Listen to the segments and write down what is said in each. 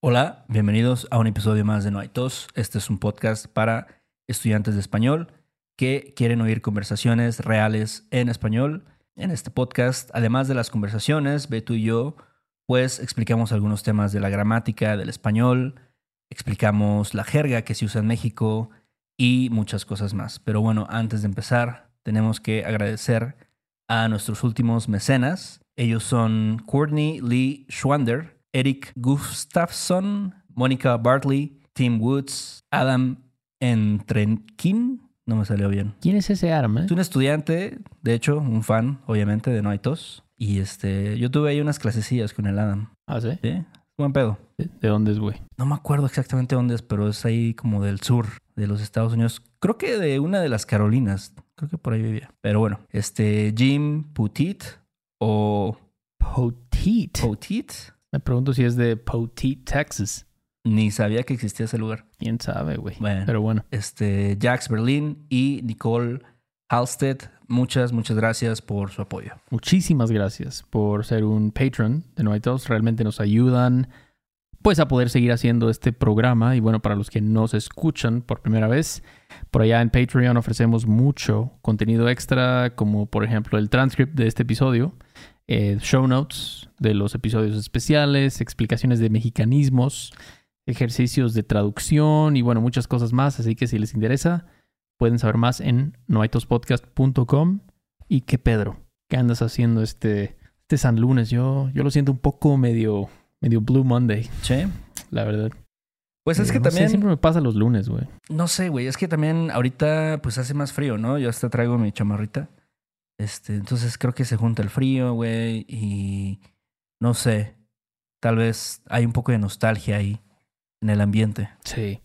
Hola, bienvenidos a un episodio más de No hay tos. Este es un podcast para estudiantes de español que quieren oír conversaciones reales en español. En este podcast, además de las conversaciones, Beto y yo, pues explicamos algunos temas de la gramática del español, explicamos la jerga que se usa en México y muchas cosas más. Pero bueno, antes de empezar, tenemos que agradecer a nuestros últimos mecenas. Ellos son Courtney Lee Schwander, Eric Gustafsson, Mónica Bartley, Tim Woods, Adam Entrenkin. No me salió bien. ¿Quién es ese arma? Es un estudiante, de hecho, un fan, obviamente, de No hay tos. Y este, yo tuve ahí unas clasecillas con el Adam. Ah, ¿sí? ¿Sí? Buen pedo. ¿De de dónde es, güey? No me acuerdo exactamente dónde es, pero es ahí como del sur de los Estados Unidos. Creo que de una de las Carolinas. Creo que por ahí vivía. Pero bueno, este Jim Putit o Poteet. Potit. Me pregunto si es de Poteet, Texas. Ni sabía que existía ese lugar. ¿Quién sabe, güey? Bueno. Pero bueno. Este Jax Berlin y Nicole Halstead. Muchas, muchas gracias por su apoyo. Muchísimas gracias por ser un patron de No hay. Realmente nos ayudan pues a poder seguir haciendo este programa. Y bueno, para los que nos escuchan por primera vez, por allá en Patreon ofrecemos mucho contenido extra, como por ejemplo el transcript de este episodio, eh, show notes de los episodios especiales, explicaciones de mexicanismos, ejercicios de traducción y bueno, muchas cosas más. Así que si les interesa, pueden saber más en noaitospodcast.com. Y que Pedro, ¿qué andas haciendo este, este San Lunes? Yo, yo lo siento un poco medio, medio Blue Monday, Sí. la verdad. Pues es Eh, que no sé, también, siempre me pasa los lunes, güey. no sé, güey, es que también ahorita pues hace más frío, ¿no? Yo hasta traigo mi chamarrita. Este, entonces creo que se junta el frío, güey, y no sé, tal vez hay un poco de nostalgia ahí en el ambiente. Sí.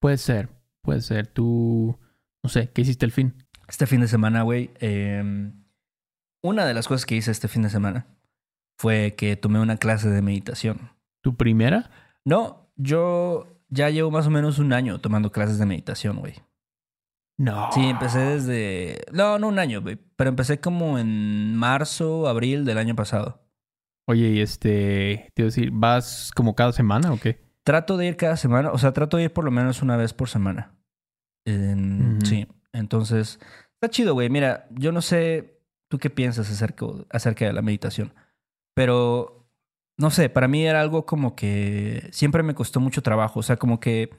Puede ser, puede ser. Tú, no sé, ¿qué hiciste el fin? Este fin de semana, güey, eh, una de las cosas que hice este fin de semana fue que tomé una clase de meditación. ¿Tu primera? No, yo ya llevo más o menos un año tomando clases de meditación, güey. No. Sí, empecé desde... No, no un año, güey, pero empecé como en marzo, abril del año pasado. Oye, y este, te iba a decir, ¿vas como cada semana o qué? Trato de ir cada semana, o sea, trato de ir por lo menos una vez por semana. En-. Sí, entonces, está chido, güey. Mira, yo no sé tú qué piensas acerca, acerca de la meditación, pero no sé, para mí era algo como que siempre me costó mucho trabajo, o sea, como que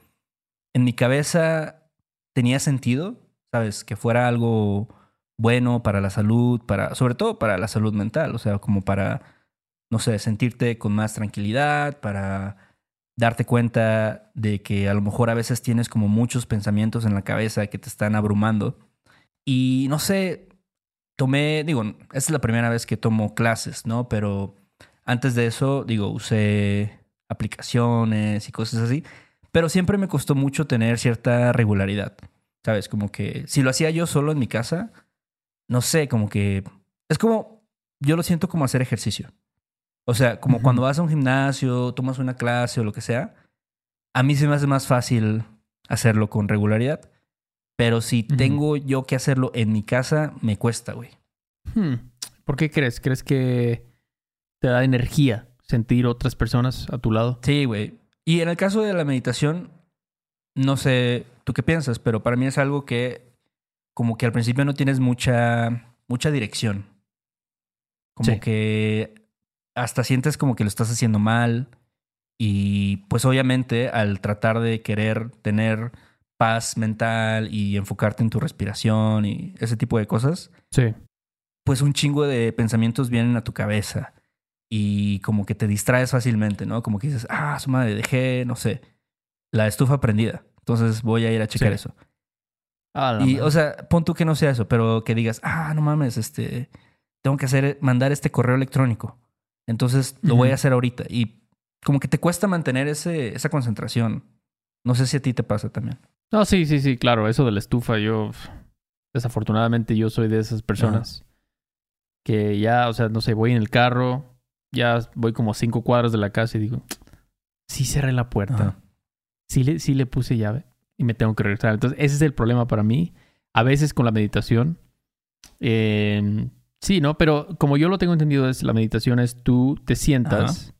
en mi cabeza tenía sentido, ¿sabes? Que fuera algo bueno para la salud, para, sobre todo para la salud mental, o sea, como para, no sé, sentirte con más tranquilidad, para darte cuenta de que a lo mejor a veces tienes como muchos pensamientos en la cabeza que te están abrumando. Y no sé, tomé, digo, esta es la primera vez que tomo clases, ¿no? Pero antes de eso, digo, usé aplicaciones y cosas así, pero siempre me costó mucho tener cierta regularidad, ¿sabes? Como que si lo hacía yo solo en mi casa, no sé, como que es como, yo lo siento como hacer ejercicio. O sea, como cuando vas a un gimnasio, tomas una clase o lo que sea, a mí se me hace más fácil hacerlo con regularidad. Pero si tengo yo que hacerlo en mi casa, me cuesta, güey. Hmm. ¿Por qué crees? ¿Crees que te da energía sentir otras personas a tu lado? Sí, güey. Y en el caso de la meditación, no sé tú qué piensas, pero para mí es algo que como que al principio no tienes mucha, mucha dirección. Como Sí. que hasta sientes como que lo estás haciendo mal. Y pues obviamente al tratar de querer tener paz mental y enfocarte en tu respiración y ese tipo de cosas, Sí. pues un chingo de pensamientos vienen a tu cabeza y como que te distraes fácilmente, ¿no? Como que dices, ah, su madre, dejé, no sé, la estufa prendida. Entonces voy a ir a checar Sí. eso. Ah, Y, madre. o sea, pon tú que no sea eso, pero que digas, ah, no mames, este, tengo que hacer, mandar este correo electrónico. Entonces lo voy a hacer ahorita. Y como que te cuesta mantener ese, esa concentración. No sé si a ti te pasa también. No, sí, sí, sí, claro. Eso de la estufa, yo. Desafortunadamente, yo soy de esas personas que ya, o sea, no sé, voy en el carro, ya voy como cinco cuadras de la casa y digo, sí cerré la puerta, Ajá. sí le, sí le puse llave y me tengo que regresar. Entonces, ese es el problema para mí. A veces con la meditación, eh, sí, ¿no? Pero como yo lo tengo entendido, es la meditación es tú te sientas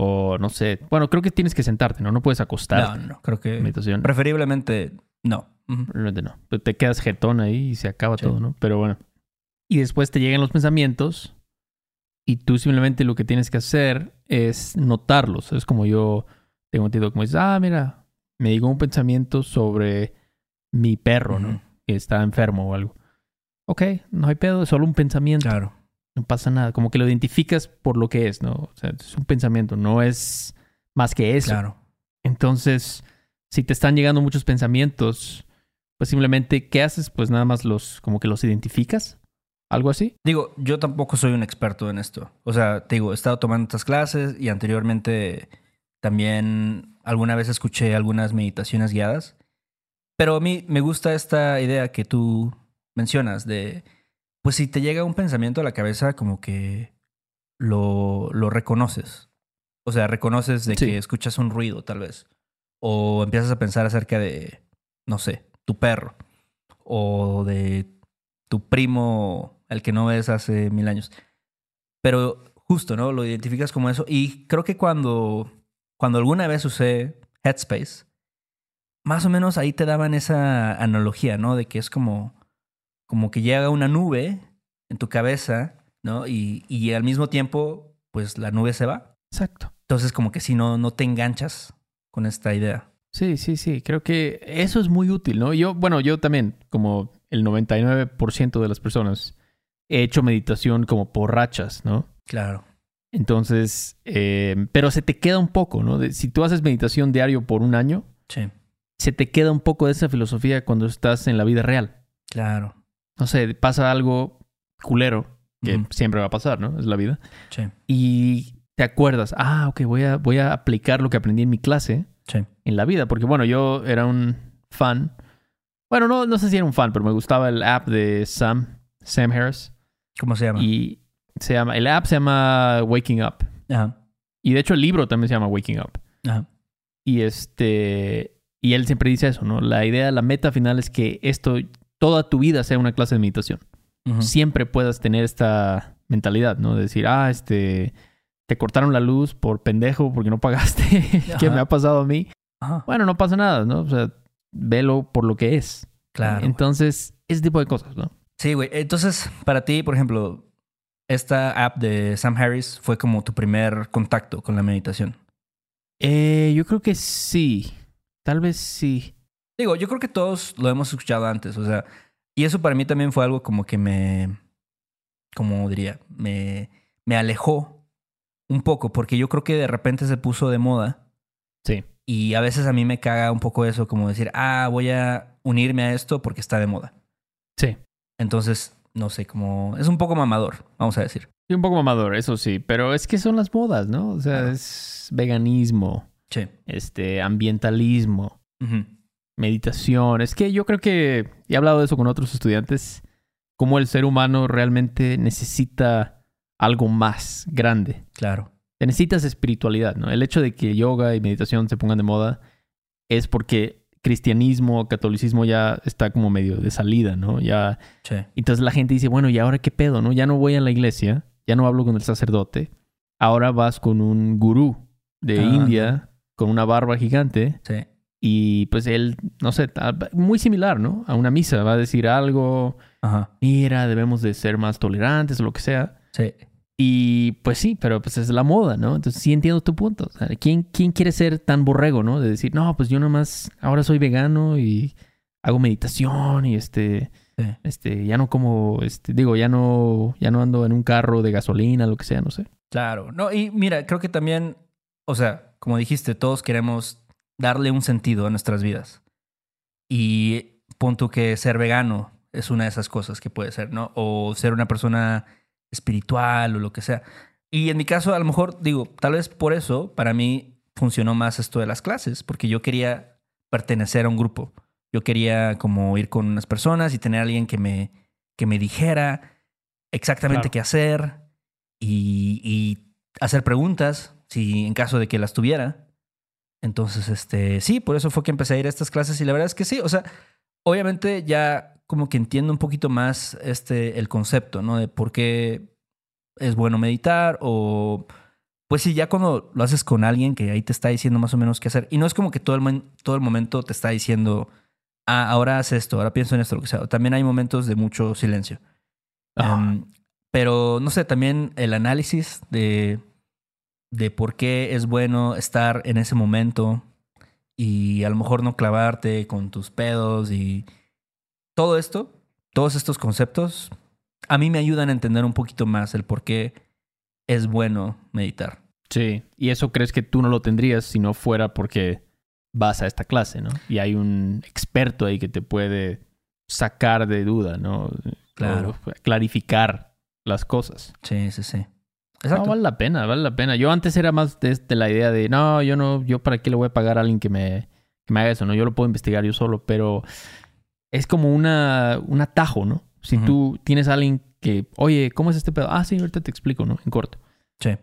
O no sé. Bueno, creo que tienes que sentarte, ¿no? No puedes acostarte. No, no, creo que Meditación. preferiblemente no. Ujú. Realmente no. Pues Te quedas jetón ahí y se acaba Sí. todo, ¿no? Pero bueno. Y después te llegan los pensamientos y tú simplemente lo que tienes que hacer es notarlos. Es como yo tengo entendido como dices, ah, mira, me llegó un pensamiento sobre mi perro, ¿no? Que está enfermo o algo. Ok, no hay pedo, es solo un pensamiento. Claro. No pasa nada. Como que lo identificas por lo que es, ¿no? O sea, es un pensamiento, no es más que eso. Claro. Entonces, si te están llegando muchos pensamientos, pues simplemente, ¿qué haces? Pues nada más los, como que los identificas. Algo así. Digo, yo tampoco soy un experto en esto. O sea, te digo, he estado tomando estas clases y anteriormente también alguna vez escuché algunas meditaciones guiadas. Pero a mí me gusta esta idea que tú mencionas de, pues si te llega un pensamiento a la cabeza, como que lo, lo reconoces. O sea, reconoces de Sí. que escuchas un ruido, tal vez. O empiezas a pensar acerca de, no sé, tu perro. O de tu primo, el que no ves hace mil años. Pero justo, ¿no? Lo identificas como eso. Y creo que cuando, cuando alguna vez usé Headspace, más o menos ahí te daban esa analogía, ¿no? De que es como, como que llega una nube en tu cabeza, ¿no? Y, y al mismo tiempo, pues la nube se va. Exacto. Entonces, como que si no, no te enganchas con esta idea. Sí, sí, sí. Creo que eso es muy útil, ¿no? Yo, bueno, yo también, como el 99% de las personas, he hecho meditación como por rachas, ¿no? Claro. Entonces, eh, pero se te queda un poco, ¿no? De- si tú haces meditación diario por un año, Sí. se te queda un poco de esa filosofía cuando estás en la vida real. Claro. No sé, pasa algo culero, que siempre va a pasar, ¿no? Es la vida. Sí. Y te acuerdas, ah, ok, voy a, voy a aplicar lo que aprendí en mi clase Sí. en la vida. Porque bueno, yo era un fan. Bueno, no, no sé si era un fan, pero me gustaba el app de Sam, Sam Harris. ¿Cómo se llama? Y se llama, el app se llama Waking Up. Ajá. Y de hecho el libro también se llama Waking Up. Ajá. Y este, y él siempre dice eso, ¿no? La idea, la meta final es que esto, toda tu vida sea una clase de meditación. Siempre puedas tener esta mentalidad, ¿no? De decir, ah, este, te cortaron la luz por pendejo porque no pagaste. ¿Qué Ajá. me ha pasado a mí? Ajá. Bueno, no pasa nada, ¿no? O sea, velo por lo que es. Claro. Entonces, ese tipo de cosas, ¿no? Sí, güey. Entonces, para ti, por ejemplo, esta app de Sam Harris fue como tu primer contacto con la meditación. Eh, yo creo que sí. Tal vez sí. Digo, yo creo que todos lo hemos escuchado antes, o sea, y eso para mí también fue algo como que me, como diría, me, me alejó un poco, porque yo creo que de repente se puso de moda Sí. y a veces a mí me caga un poco eso, como decir, ah, voy a unirme a esto porque está de moda. Sí. Entonces, no sé, como es un poco mamador, vamos a decir. Sí, un poco mamador, eso sí. Pero es que son las modas, ¿no? O sea, es veganismo, Sí. este, ambientalismo, meditación. Es que yo creo que he hablado de eso con otros estudiantes, cómo el ser humano realmente necesita algo más grande. Claro. Te necesitas espiritualidad, ¿no? El hecho de que yoga y meditación se pongan de moda es porque cristianismo, catolicismo ya está como medio de salida, ¿no? Ya Sí. entonces la gente dice, bueno, ¿y ahora qué pedo, no? Ya no voy a la iglesia, ya no hablo con el sacerdote. Ahora vas con un gurú de Ah, India con una barba gigante Sí. y pues él, no sé, muy similar, ¿no? A una misa va a decir algo, Ajá. mira, debemos de ser más tolerantes o lo que sea. Sí. Y pues sí, pero pues es la moda, ¿no? Entonces sí entiendo tu punto. O sea, ¿quién, ¿Quién quiere ser tan borrego, no? De decir, no, pues yo nomás ahora soy vegano y hago meditación y este, Sí. este, ya no como, este, digo, ya no, ya no ando en un carro de gasolina, lo que sea, no sé. Claro. No, y mira, creo que también, o sea, como dijiste, todos queremos darle un sentido a nuestras vidas. Y punto que ser vegano es una de esas cosas que puede ser, ¿no? O ser una persona espiritual o lo que sea. Y en mi caso, a lo mejor, digo, tal vez por eso, para mí funcionó más esto de las clases, porque yo quería pertenecer a un grupo. Yo quería como ir con unas personas y tener a alguien que me, que me dijera exactamente Claro. qué hacer y, y hacer preguntas, si en caso de que las tuviera. Entonces, este, sí, por eso fue que empecé a ir a estas clases y la verdad es que sí, o sea, obviamente ya como que entiendo un poquito más este, el concepto, ¿no? De por qué es bueno meditar o pues sí, ya cuando lo haces con alguien que ahí te está diciendo más o menos qué hacer, y no es como que todo el, todo el momento te está diciendo, ah, ahora haz esto, ahora pienso en esto, lo que sea. También hay momentos de mucho silencio. Um, pero, no sé, también el análisis de, de por qué es bueno estar en ese momento y a lo mejor no clavarte con tus pedos y todo esto, todos estos conceptos, a mí me ayudan a entender un poquito más el por qué es bueno meditar. Sí, y eso crees que tú no lo tendrías si no fuera porque vas a esta clase, ¿no? Y hay un experto ahí que te puede sacar de duda, ¿no? Claro. clarificar las cosas. Sí, sí, sí. Exacto. No, vale la pena, vale la pena. Yo antes era más de, la idea de, no, yo no, yo para qué le voy a pagar a alguien que me, que me haga eso, ¿no? Yo lo puedo investigar yo solo, pero es como una, un atajo, ¿no? Si tú tienes a alguien que, oye, ¿cómo es este pedo? Ah, sí, ahorita te explico, ¿no? En corto. Sí.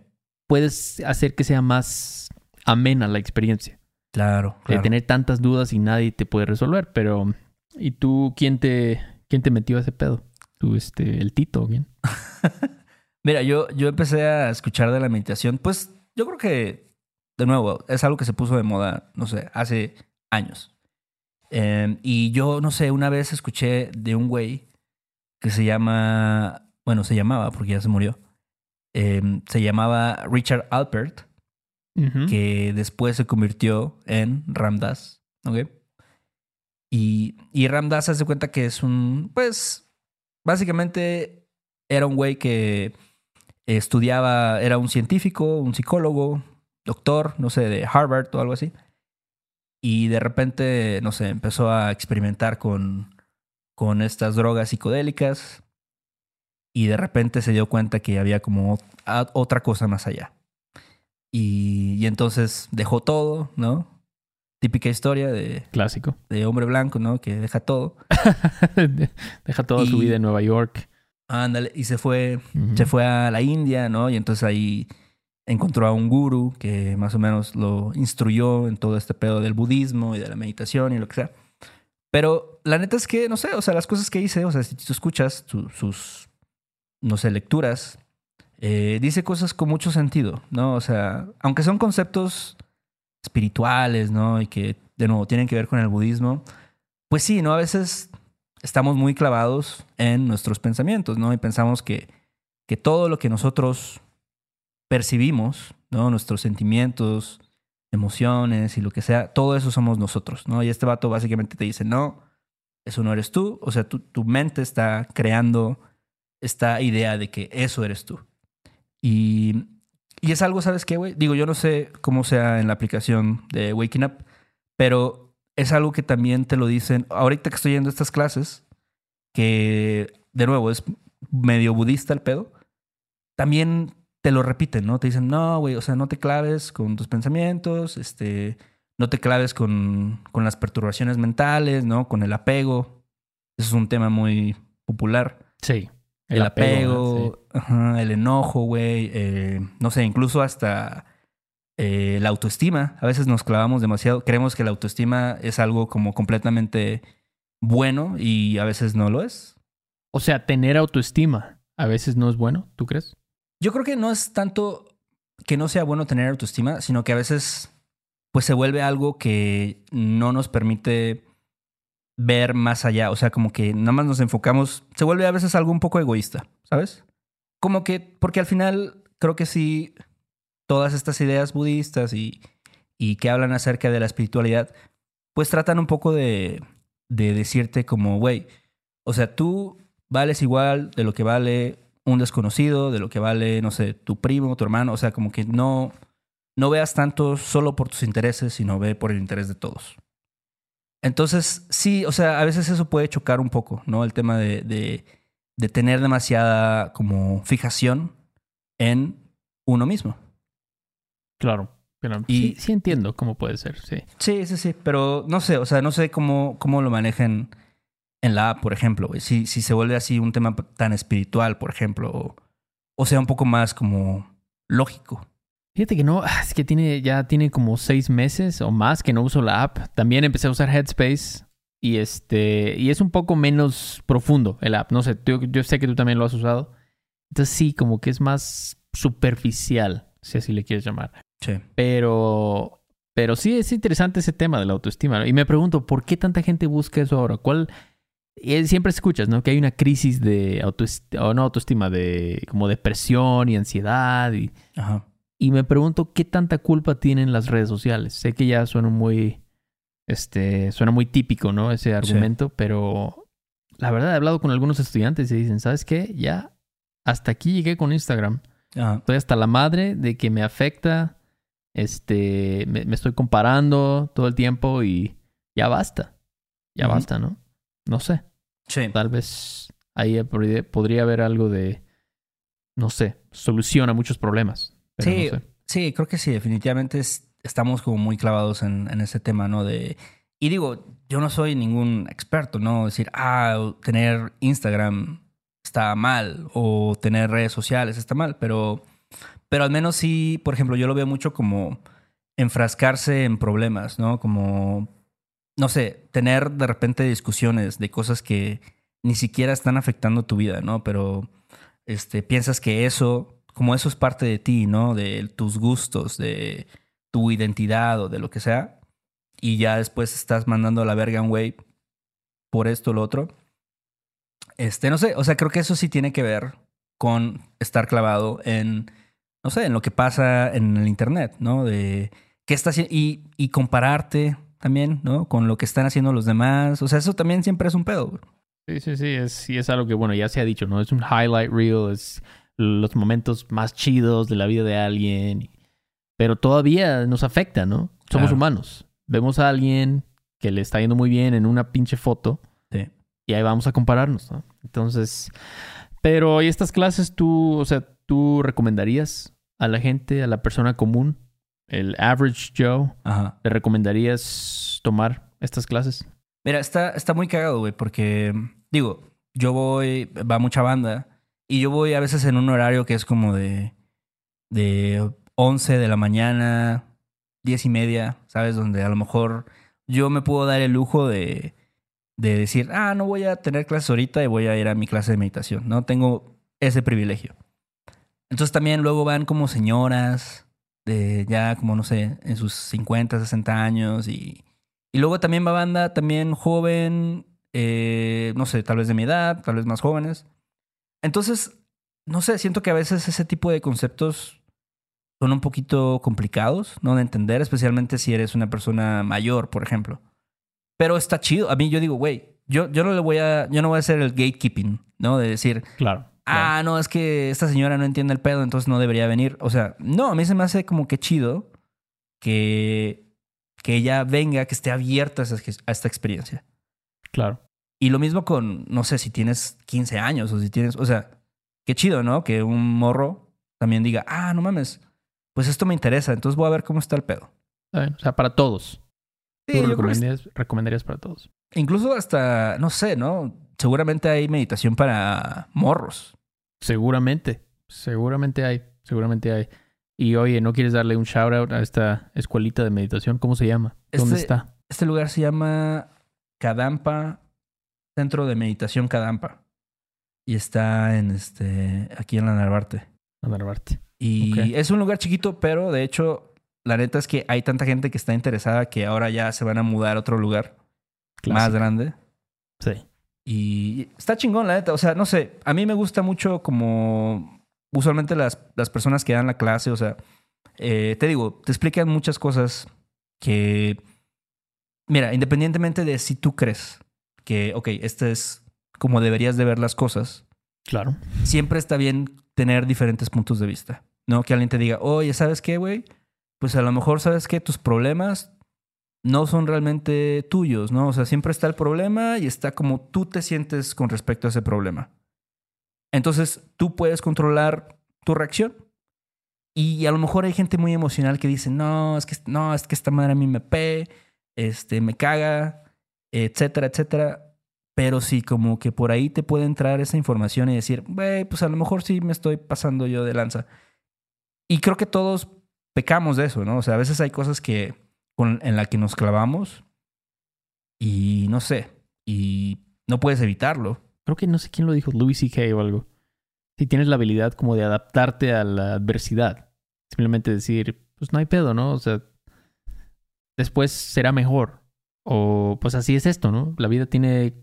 Puedes hacer que sea más amena la experiencia. Claro, De tener tantas dudas y nadie te puede resolver, pero... ¿Y tú quién te, quién te metió a ese pedo? ¿Tú, este, el Tito o quién? Mira, yo, yo empecé a escuchar de la meditación, pues yo creo que, de nuevo, es algo que se puso de moda, no sé, hace años. Em, y yo, no sé, una vez escuché de un güey que se llama, bueno, se llamaba porque ya se murió, em, se llamaba Richard Alpert, que después se convirtió en Ramdas, ¿ok? Y, y Ramdas hace cuenta que es un, pues, básicamente era un güey que estudiaba, era un científico, un psicólogo, doctor, no sé, de Harvard o algo así. Y de repente, no sé, empezó a experimentar con con estas drogas psicodélicas y de repente se dio cuenta que había como otra cosa más allá. Y, entonces dejó todo, ¿no? Típica historia de... Clásico. De hombre blanco, ¿no? Que deja todo. deja toda su vida en Nueva York. Ándale, y se fue, se fue a la India, ¿no? Y entonces ahí encontró a un guru que más o menos lo instruyó en todo este pedo del budismo y de la meditación y lo que sea. Pero la neta es que, no sé, o sea, las cosas que hice, o sea, si tú escuchas sus, no sé, lecturas, eh, dice cosas con mucho sentido, ¿no? O sea, aunque son conceptos espirituales, ¿no? Y que, de nuevo, tienen que ver con el budismo, pues sí, ¿no? A veces estamos muy clavados en nuestros pensamientos, ¿no? Y pensamos que, que todo lo que nosotros percibimos, ¿no? Nuestros sentimientos, emociones y lo que sea, todo eso somos nosotros, ¿no? Y este vato básicamente te dice, no, eso no eres tú, o sea, tu, tu mente está creando esta idea de que eso eres tú. Y, y es algo, ¿sabes qué, güey? Digo, yo no sé cómo sea en la aplicación de Waking Up, pero es algo que también te lo dicen, ahorita que estoy yendo a estas clases, que de nuevo es medio budista el pedo, también te lo repiten, ¿no? Te dicen, no, güey, o sea, no te claves con tus pensamientos, este, no te claves con, con las perturbaciones mentales, ¿no? Con el apego. Eso es un tema muy popular. Sí. El, apego, el enojo, güey. Eh, no sé, incluso hasta eh, la autoestima. A veces nos clavamos demasiado. Creemos que la autoestima es algo como completamente bueno y a veces no lo es. O sea, tener autoestima a veces no es bueno, ¿tú crees? Yo creo que no es tanto que no sea bueno tener autoestima, sino que a veces pues se vuelve algo que no nos permite ver más allá. O sea, como que nada más nos enfocamos, se vuelve a veces algo un poco egoísta, ¿sabes? Como que, porque al final creo que sí, todas estas ideas budistas y, y que hablan acerca de la espiritualidad, pues tratan un poco de, de decirte como, güey, o sea, tú vales igual de lo que vale un desconocido, de lo que vale, no sé, tu primo, tu hermano, o sea, como que no, no veas tanto solo por tus intereses, sino ve por el interés de todos. Entonces, sí, o sea, a veces eso puede chocar un poco, ¿no? El tema de, de, tener demasiada como fijación en uno mismo. Claro. Pero y, sí, entiendo cómo puede ser, sí. Sí, sí, sí, pero no sé, o sea, no sé cómo, cómo lo manejen en la app, por ejemplo, Si, si se vuelve así un tema tan espiritual, por ejemplo, o, sea un poco más como lógico. Fíjate que no, ah, es que tiene, ya tiene como seis meses o más que no uso la app. También empecé a usar Headspace y este, y es un poco menos profundo el app. No sé, yo, yo sé que tú también lo has usado. Entonces sí, como que es más superficial, si así le quieres llamar. Sí. Pero, pero sí es interesante ese tema de la autoestima. ¿no? Y me pregunto, ¿por qué tanta gente busca eso ahora? ¿Cuál? Y siempre escuchas, ¿no? Que hay una crisis de autoestima, o no autoestima, de como depresión y ansiedad. Y, Ajá. y me pregunto, ¿qué tanta culpa tienen las redes sociales? Sé que ya suena muy, este, suena muy típico, ¿no? Ese argumento, pero la verdad he hablado con algunos estudiantes y dicen, ¿sabes qué? Ya hasta aquí llegué con Instagram. Ajá. Estoy hasta la madre de que me afecta. Este, me, me estoy comparando todo el tiempo y ya basta. Ya basta, ¿no? No sé. Sí. Tal vez ahí podría, haber algo de, no sé, solución a muchos problemas. Sí, no sé. sí, creo que sí, definitivamente es- estamos como muy clavados en, en ese tema, ¿no? De, y digo, yo no soy ningún experto, ¿no? Decir, ah, tener Instagram está mal o tener redes sociales está mal, pero, pero al menos sí, por ejemplo, yo lo veo mucho como enfrascarse en problemas, ¿no? Como, no sé, tener de repente discusiones de cosas que ni siquiera están afectando tu vida, ¿no? Pero este, piensas que eso, como eso es parte de ti, ¿no? De tus gustos, de tu identidad o de lo que sea, y ya después estás mandando a la verga un güey por esto o lo otro. Este, no sé, o sea, creo que eso sí tiene que ver con estar clavado en, no sé, en lo que pasa en el internet, ¿no? De qué está haciendo y, y compararte también, ¿no? Con lo que están haciendo los demás. O sea, eso también siempre es un pedo. güey. Sí, sí, sí. Es, sí, es algo que, bueno, ya se ha dicho, ¿no? Es un highlight reel, es los momentos más chidos de la vida de alguien. Pero todavía nos afecta, ¿no? Somos Claro. humanos. Vemos a alguien que le está yendo muy bien en una pinche foto Sí. y ahí vamos a compararnos, ¿no? Entonces, pero ¿y estas clases tú, o sea, tú recomendarías a la gente, a la persona común, el average Joe, Ajá. le recomendarías tomar estas clases? Mira, está, está muy cagado, güey, porque, digo, yo voy, va mucha banda, y yo voy a veces en un horario que es como de, de 11 de la mañana, 10 y media, ¿sabes? Donde a lo mejor yo me puedo dar el lujo de, de decir, ah, no voy a tener clases ahorita y voy a ir a mi clase de meditación, ¿no? Tengo ese privilegio. Entonces también luego van como señoras de ya como, no sé, en sus 50, 60 años y... Y luego también va banda también joven, eh, no sé, tal vez de mi edad, tal vez más jóvenes. Entonces, no sé, siento que a veces ese tipo de conceptos son un poquito complicados, ¿no? De entender, especialmente si eres una persona mayor, por ejemplo. Pero está chido. A mí yo digo, güey, yo, yo no le voy a, yo no voy a hacer el gatekeeping, ¿no? De decir, Claro. Ah, no, es que esta señora no entiende el pedo, entonces no debería venir. O sea, no, a mí se me hace como que chido que, que ella venga, que esté abierta a, esa- a esta experiencia. Claro. Y lo mismo con, no sé, si tienes 15 años o si tienes, o sea, qué chido, ¿no? Que un morro también diga, ah, no mames, pues esto me interesa, entonces voy a ver cómo está el pedo. O sea, para todos. Sí, ¿Tú creo que recomendarías, recomendarías para todos? incluso hasta, no sé, ¿no? Seguramente hay meditación para morros. Seguramente. Seguramente hay. Seguramente hay. Y oye, ¿no quieres darle un shout out a esta escuelita de meditación? ¿Cómo se llama? ¿Dónde Este- está? Este lugar se llama Kadampa, Centro de Meditación Kadampa. Y está en este, aquí en la Narvarte. A Narvarte. Y es un lugar chiquito, pero de hecho, la neta es que hay tanta gente que está interesada que ahora ya se van a mudar a otro lugar más grande. Sí. Y está chingón, la neta. O sea, no sé, a mí me gusta mucho como usualmente las, las personas que dan la clase, o sea, eh, te digo, te explican muchas cosas que, mira, independientemente de si tú crees que, ok, este es como deberías de ver las cosas, Claro. siempre está bien tener diferentes puntos de vista, ¿no? Que alguien te diga, oye, ¿sabes qué, güey? Pues a lo mejor sabes que tus problemas no son realmente tuyos, ¿no? O sea, siempre está el problema y está como tú te sientes con respecto a ese problema. Entonces, tú puedes controlar tu reacción. Y a lo mejor hay gente muy emocional que dice, no, es que, no, es que esta madre a mí me pe, este, me caga, etcétera, etcétera. Pero sí, como que por ahí te puede entrar esa información y decir, güey, pues a lo mejor sí me estoy pasando yo de lanza. Y creo que todos pecamos de eso, ¿no? O sea, a veces hay cosas que con, en la que nos clavamos y no sé, y no puedes evitarlo. Creo que no sé quién lo dijo, Louis C.K. o algo. Si tienes la habilidad como de adaptarte a la adversidad. Simplemente decir, pues no hay pedo, ¿no? O sea, después será mejor. O pues así es esto, ¿no? La vida tiene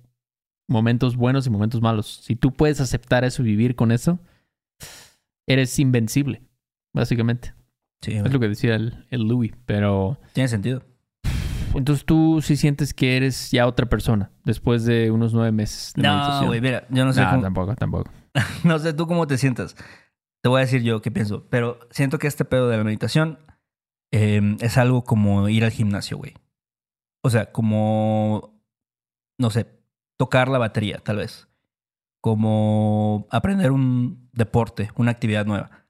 momentos buenos y momentos malos. Si tú puedes aceptar eso y vivir con eso, eres invencible, básicamente. Sí, Es lo que decía el, el Louis, pero Tiene sentido. entonces tú sí sientes que eres ya otra persona después de unos nueve meses de No, güey, mira, yo no sé cómo, tampoco, tampoco. no sé tú cómo te sientas. Te voy a decir yo qué pienso, pero siento que este pedo de la meditación eh, es algo como ir al gimnasio, güey. O sea, como, no sé, tocar la batería, tal vez. Como aprender un deporte, una actividad nueva.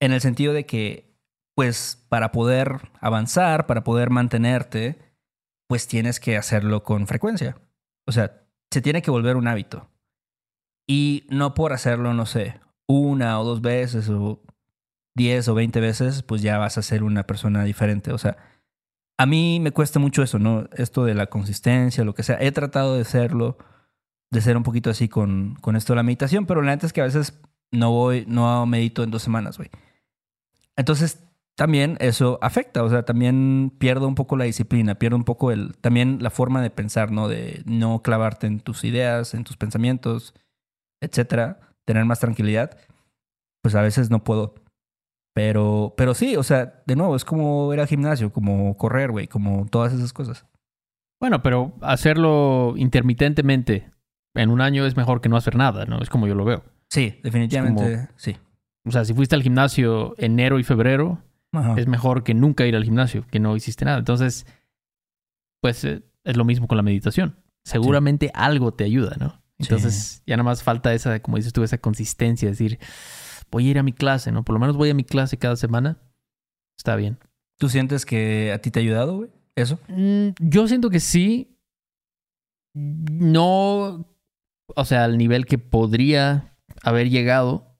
En el sentido de que, pues, para poder avanzar, para poder mantenerte, pues tienes que hacerlo con frecuencia. O sea, se tiene que volver un hábito. Y no por hacerlo, no sé, una o dos veces o diez o veinte veces, pues ya vas a ser una persona diferente. O sea, a mí me cuesta mucho eso, ¿no? Esto de la consistencia, lo que sea. He tratado de serlo, de ser un poquito así con, con esto de la meditación, pero la neta es que a veces no voy, no medito en dos semanas, güey. Entonces, también eso afecta, o sea, también pierdo un poco la disciplina, pierdo un poco el, también la forma de pensar, ¿no? De no clavarte en tus ideas, en tus pensamientos, etcétera, tener más tranquilidad, pues a veces no puedo. Pero, pero sí, o sea, de nuevo, es como ir al gimnasio, como correr, güey, como todas esas cosas. Bueno, pero hacerlo intermitentemente en un año es mejor que no hacer nada, ¿no? Es como yo lo veo. Sí, definitivamente, sí. O sea, si fuiste al gimnasio enero y febrero, Ajá. es mejor que nunca ir al gimnasio, que no hiciste nada. Entonces, pues eh, es lo mismo con la meditación. Seguramente algo te ayuda, ¿no? Entonces, ya nada más falta esa, como dices tú, esa consistencia, decir, voy a ir a mi clase, ¿no? Por lo menos voy a mi clase cada semana. Está bien. ¿Tú sientes que a ti te ha ayudado, güey? ¿Eso? Mm, Yo siento que sí. No, o sea, al nivel que podría haber llegado.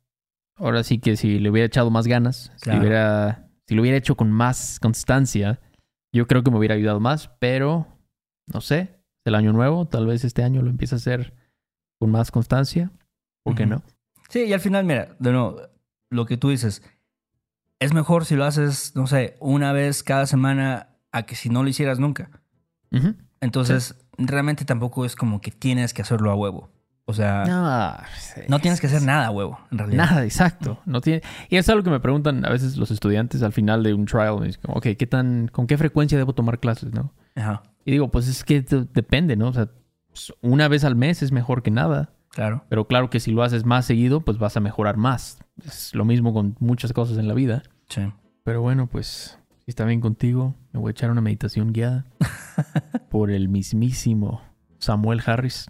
Ahora sí que si le hubiera echado más ganas, si, hubiera, si lo hubiera hecho con más constancia, yo creo que me hubiera ayudado más, pero no sé, el año nuevo, tal vez este año lo empiece a hacer con más constancia. ¿Por qué no? Sí, y al final, mira, de nuevo, lo que tú dices, es mejor si lo haces, no sé, una vez cada semana a que si no lo hicieras nunca. Entonces, realmente tampoco es como que tienes que hacerlo a huevo. O sea, no, No, tienes que hacer nada huevo, en realidad. Nada, exacto. No tiene... Y es algo que me preguntan a veces los estudiantes al final de un trial. me dicen, ok, ¿qué tan, ¿con qué frecuencia debo tomar clases? ¿no? Ajá, Y digo, pues es que de- depende, ¿no? O sea, pues, una vez al mes es mejor que nada. claro. Pero claro que si lo haces más seguido, pues vas a mejorar más. Es lo mismo con muchas cosas en la vida. Sí. Pero bueno, pues si está bien contigo, me voy a echar una meditación guiada por el mismísimo Samuel Harris.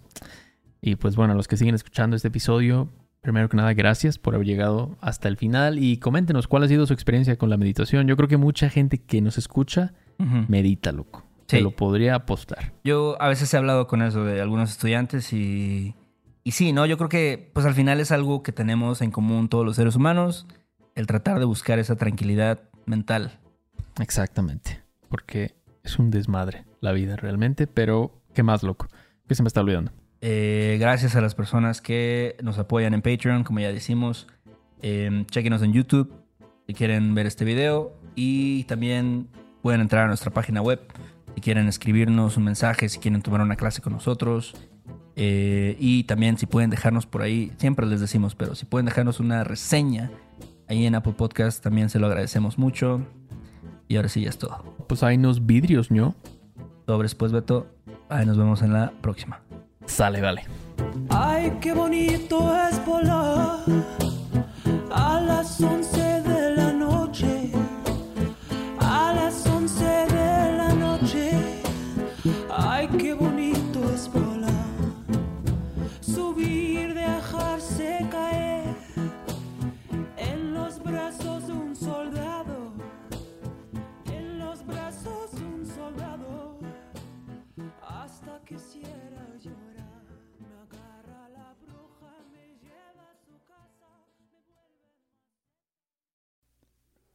Y pues bueno, a los que siguen escuchando este episodio, primero que nada, gracias por haber llegado hasta el final y coméntenos cuál ha sido su experiencia con la meditación. Yo creo que mucha gente que nos escucha medita, loco. Sí. Se lo podría apostar. Yo a veces he hablado con eso de algunos estudiantes y, y sí, ¿no? Yo creo que pues al final es algo que tenemos en común todos los seres humanos, el tratar de buscar esa tranquilidad mental. Exactamente. Porque es un desmadre la vida realmente, pero ¿qué más, loco? ¿Qué se me está olvidando? Eh, gracias a las personas que nos apoyan en Patreon, como ya decimos. Eh, chequenos en YouTube si quieren ver este video. Y también pueden entrar a nuestra página web si quieren escribirnos un mensaje, si quieren tomar una clase con nosotros. Eh, y también si pueden dejarnos por ahí, siempre les decimos, pero si pueden dejarnos una reseña ahí en Apple Podcast, también se lo agradecemos mucho. Y ahora sí, ya es todo. Pues hay unos vidrios, ¿no? Sobres pues, Beto. Ahí nos vemos en la próxima. Sale, vale. Ay, qué bonito es volar a las 11